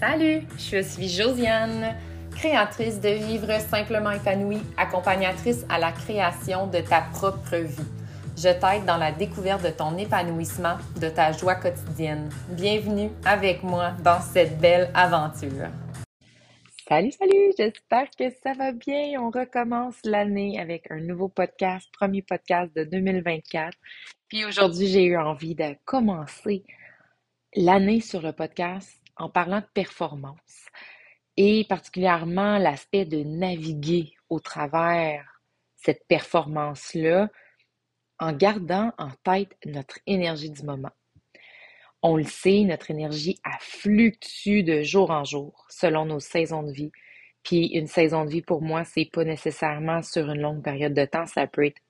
Salut, je suis Josiane, créatrice de Vivre simplement épanouie, accompagnatrice à la création de ta propre vie. Je t'aide dans la découverte de ton épanouissement, de ta joie quotidienne. Bienvenue avec moi dans cette belle aventure. Salut, salut, j'espère que ça va bien. On recommence l'année avec un nouveau podcast, premier podcast de 2024. Puis aujourd'hui, j'ai eu envie de commencer l'année sur le podcast en parlant de performance et particulièrement l'aspect de naviguer au travers cette performance-là en gardant en tête notre énergie du moment. On le sait, notre énergie a fluctue de jour en jour selon nos saisons de vie. Puis une saison de vie pour moi, c'est pas nécessairement sur une longue période de temps, ça peut être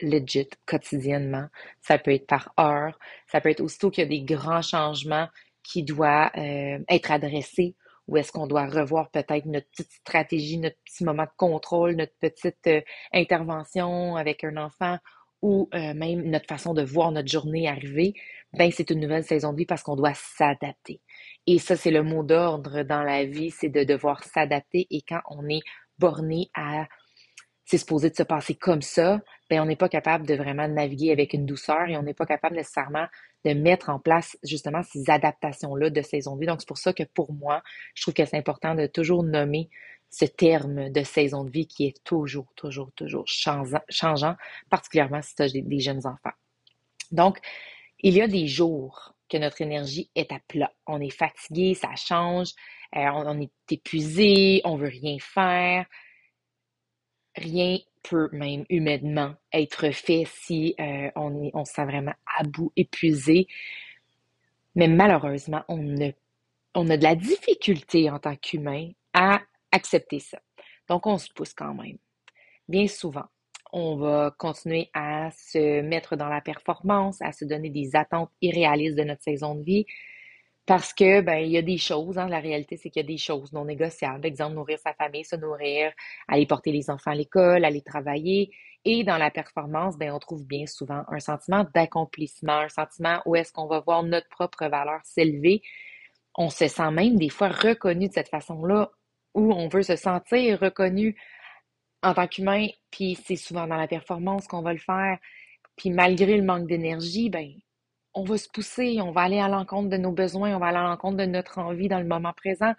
legit quotidiennement, ça peut être par heure, ça peut être aussitôt qu'il y a des grands changements qui doivent euh, être adressés ou est-ce qu'on doit revoir peut-être notre petite stratégie, notre petit moment de contrôle, notre petite euh, intervention avec un enfant ou euh, même notre façon de voir notre journée arriver, ben c'est une nouvelle saison de vie parce qu'on doit s'adapter. Et ça, c'est le mot d'ordre dans la vie, c'est de devoir s'adapter. Et quand on est borné à c'est supposé de se passer comme ça, ben on n'est pas capable de vraiment naviguer avec une douceur et on n'est pas capable nécessairement de mettre en place justement ces adaptations-là de saison de vie. Donc, c'est pour ça que pour moi, je trouve que c'est important de toujours nommer ce terme de saison de vie qui est toujours, toujours, toujours changeant, particulièrement si tu as des, jeunes enfants. Donc, il y a des jours que notre énergie est à plat. On est fatigué, ça change, euh, on, est épuisé, on veut rien faire. Rien peut même humainement être fait si euh, on, est, on se sent vraiment à bout, épuisé. Mais malheureusement, on, on a de la difficulté en tant qu'humain à accepter ça. Donc, on se pousse quand même. Bien souvent, on va continuer à se mettre dans la performance, à se donner des attentes irréalistes de notre saison de vie. Parce que, ben, il y a des choses, hein, la réalité, c'est qu'il y a des choses non négociables. Exemple, nourrir sa famille, se nourrir, aller porter les enfants à l'école, aller travailler. Et dans la performance, ben, on trouve bien souvent un sentiment d'accomplissement, un sentiment où est-ce qu'on va voir notre propre valeur s'élever. On se sent même des fois reconnu de cette façon-là où on veut se sentir reconnu en tant qu'humain, puis c'est souvent dans la performance qu'on va le faire. Puis malgré le manque d'énergie, ben on va se pousser, on va aller à l'encontre de nos besoins, on va aller à l'encontre de notre envie dans le moment présent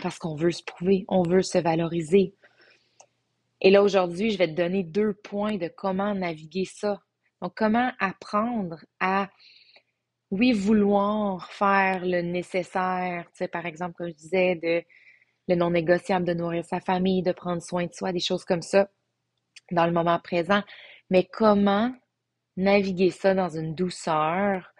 parce qu'on veut se prouver, on veut se valoriser. Et là, aujourd'hui, je vais te donner deux points de comment naviguer ça. Donc, comment apprendre à, oui, vouloir faire le nécessaire, tu sais, par exemple, comme je disais, de le non négociable de nourrir sa famille, de prendre soin de soi, des choses comme ça dans le moment présent. Mais comment naviguer ça dans une douceur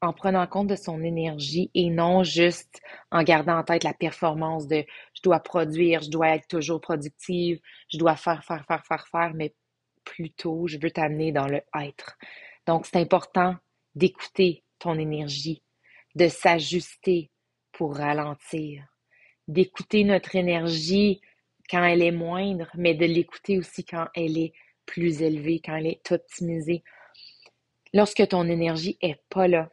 en prenant compte de son énergie et non juste en gardant en tête la performance de je dois produire, je dois être toujours productive, je dois faire, faire, faire, faire, faire, mais plutôt je veux t'amener dans le être. Donc c'est important d'écouter ton énergie, de s'ajuster pour ralentir, d'écouter notre énergie quand elle est moindre, mais de l'écouter aussi quand elle est plus élevée, quand elle est optimisée. Lorsque ton énergie est pas là,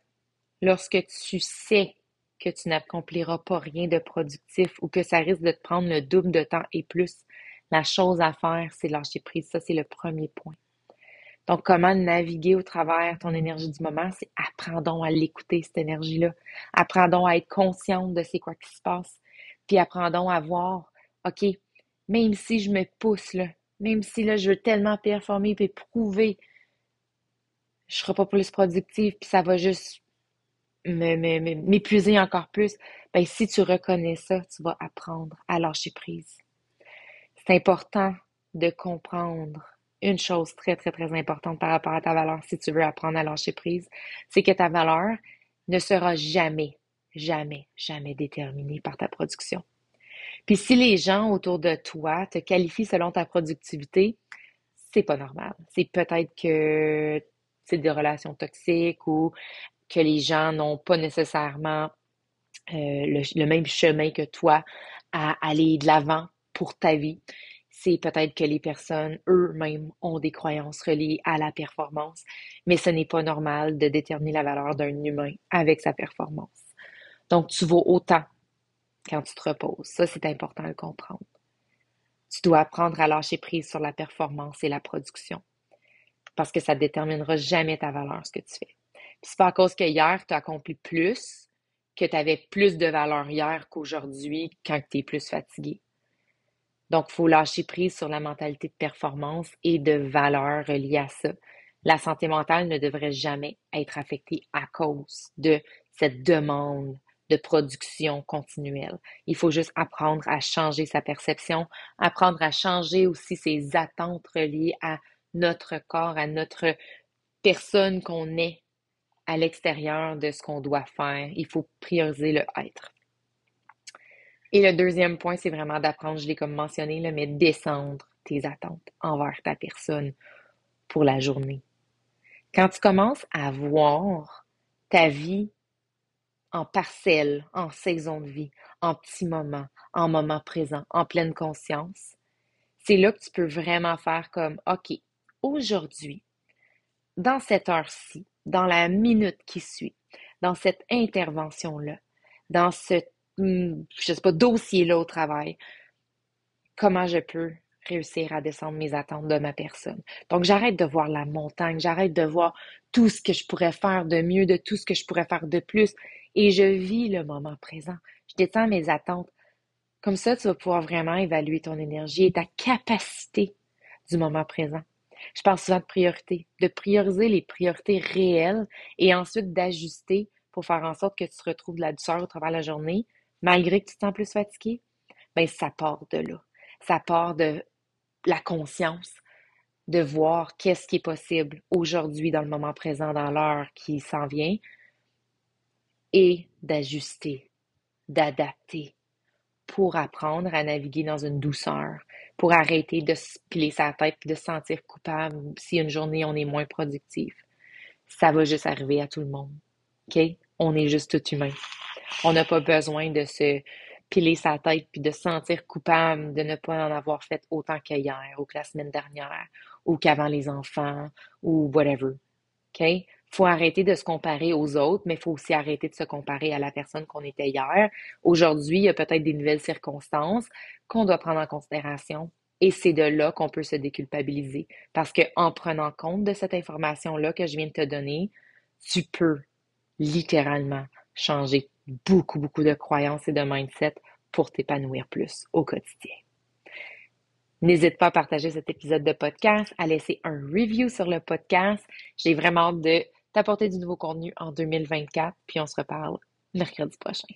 lorsque tu sais que tu n'accompliras pas rien de productif ou que ça risque de te prendre le double de temps et plus, la chose à faire, c'est lâcher prise. Ça, c'est le premier point. Donc, comment naviguer au travers ton énergie du moment, c'est apprendons à l'écouter, cette énergie-là. Apprendons à être consciente de c'est quoi qui se passe. Puis apprendons à voir, OK, même si je me pousse, là, même si là, je veux tellement performer et prouver, je serai pas plus productive, puis ça va juste m'épuiser encore plus. Ben, si tu reconnais ça, tu vas apprendre à lâcher prise. C'est important de comprendre une chose très, très, très importante par rapport à ta valeur si tu veux apprendre à lâcher prise, c'est que ta valeur ne sera jamais jamais, jamais déterminé par ta production. Puis si les gens autour de toi te qualifient selon ta productivité, c'est pas normal. C'est peut-être que c'est des relations toxiques ou que les gens n'ont pas nécessairement euh, le, même chemin que toi à aller de l'avant pour ta vie. C'est peut-être que les personnes eux-mêmes ont des croyances reliées à la performance, mais ce n'est pas normal de déterminer la valeur d'un humain avec sa performance. Donc, tu vaux autant quand tu te reposes. Ça, c'est important à comprendre. Tu dois apprendre à lâcher prise sur la performance et la production parce que ça ne déterminera jamais ta valeur, ce que tu fais. Puis c'est pas à cause que hier, tu as accompli plus que tu avais plus de valeur hier qu'aujourd'hui quand tu es plus fatigué. Donc, il faut lâcher prise sur la mentalité de performance et de valeur reliée à ça. La santé mentale ne devrait jamais être affectée à cause de cette demande de production continuelle. Il faut juste apprendre à changer sa perception, apprendre à changer aussi ses attentes reliées à notre corps, à notre personne qu'on est à l'extérieur de ce qu'on doit faire. Il faut prioriser le être. Et le deuxième point, c'est vraiment d'apprendre, je l'ai comme mentionné, mais descendre tes attentes envers ta personne pour la journée. Quand tu commences à voir ta vie en parcelles, en saison de vie, en petits moments, en moment présent, en pleine conscience, c'est là que tu peux vraiment faire comme, OK, aujourd'hui, dans cette heure-ci, dans la minute qui suit, dans cette intervention-là, dans ce, hmm, je sais pas, dossier-là au travail, comment je peux réussir à descendre mes attentes de ma personne? Donc, j'arrête de voir la montagne, j'arrête de voir tout ce que je pourrais faire de mieux, de tout ce que je pourrais faire de plus, et je vis le moment présent. Je descends mes attentes. Comme ça, tu vas pouvoir vraiment évaluer ton énergie et ta capacité du moment présent. Je parle souvent de priorité, de prioriser les priorités réelles et ensuite d'ajuster pour faire en sorte que tu retrouves de la douceur au travers de la journée, malgré que tu te sens plus fatigué. Ben, ça part de là. Ça part de la conscience, de voir qu'est-ce qui est possible aujourd'hui dans le moment présent, dans l'heure qui s'en vient, et d'ajuster, d'adapter pour apprendre à naviguer dans une douceur, pour arrêter de se piler sa tête et de se sentir coupable si une journée on est moins productif. Ça va juste arriver à tout le monde. OK? On est juste tout humain. On n'a pas besoin de se piler sa tête puis de se sentir coupable de ne pas en avoir fait autant qu'hier ou que la semaine dernière ou qu'avant les enfants ou whatever. OK? Faut arrêter de se comparer aux autres, mais il faut aussi arrêter de se comparer à la personne qu'on était hier. Aujourd'hui, il y a peut-être des nouvelles circonstances qu'on doit prendre en considération. Et c'est de là qu'on peut se déculpabiliser. Parce que en prenant compte de cette information-là que je viens de te donner, tu peux littéralement changer beaucoup, beaucoup de croyances et de mindset pour t'épanouir plus au quotidien. N'hésite pas à partager cet épisode de podcast, à laisser un review sur le podcast. J'ai vraiment hâte de t'apporter du nouveau contenu en 2024, puis on se reparle mercredi prochain.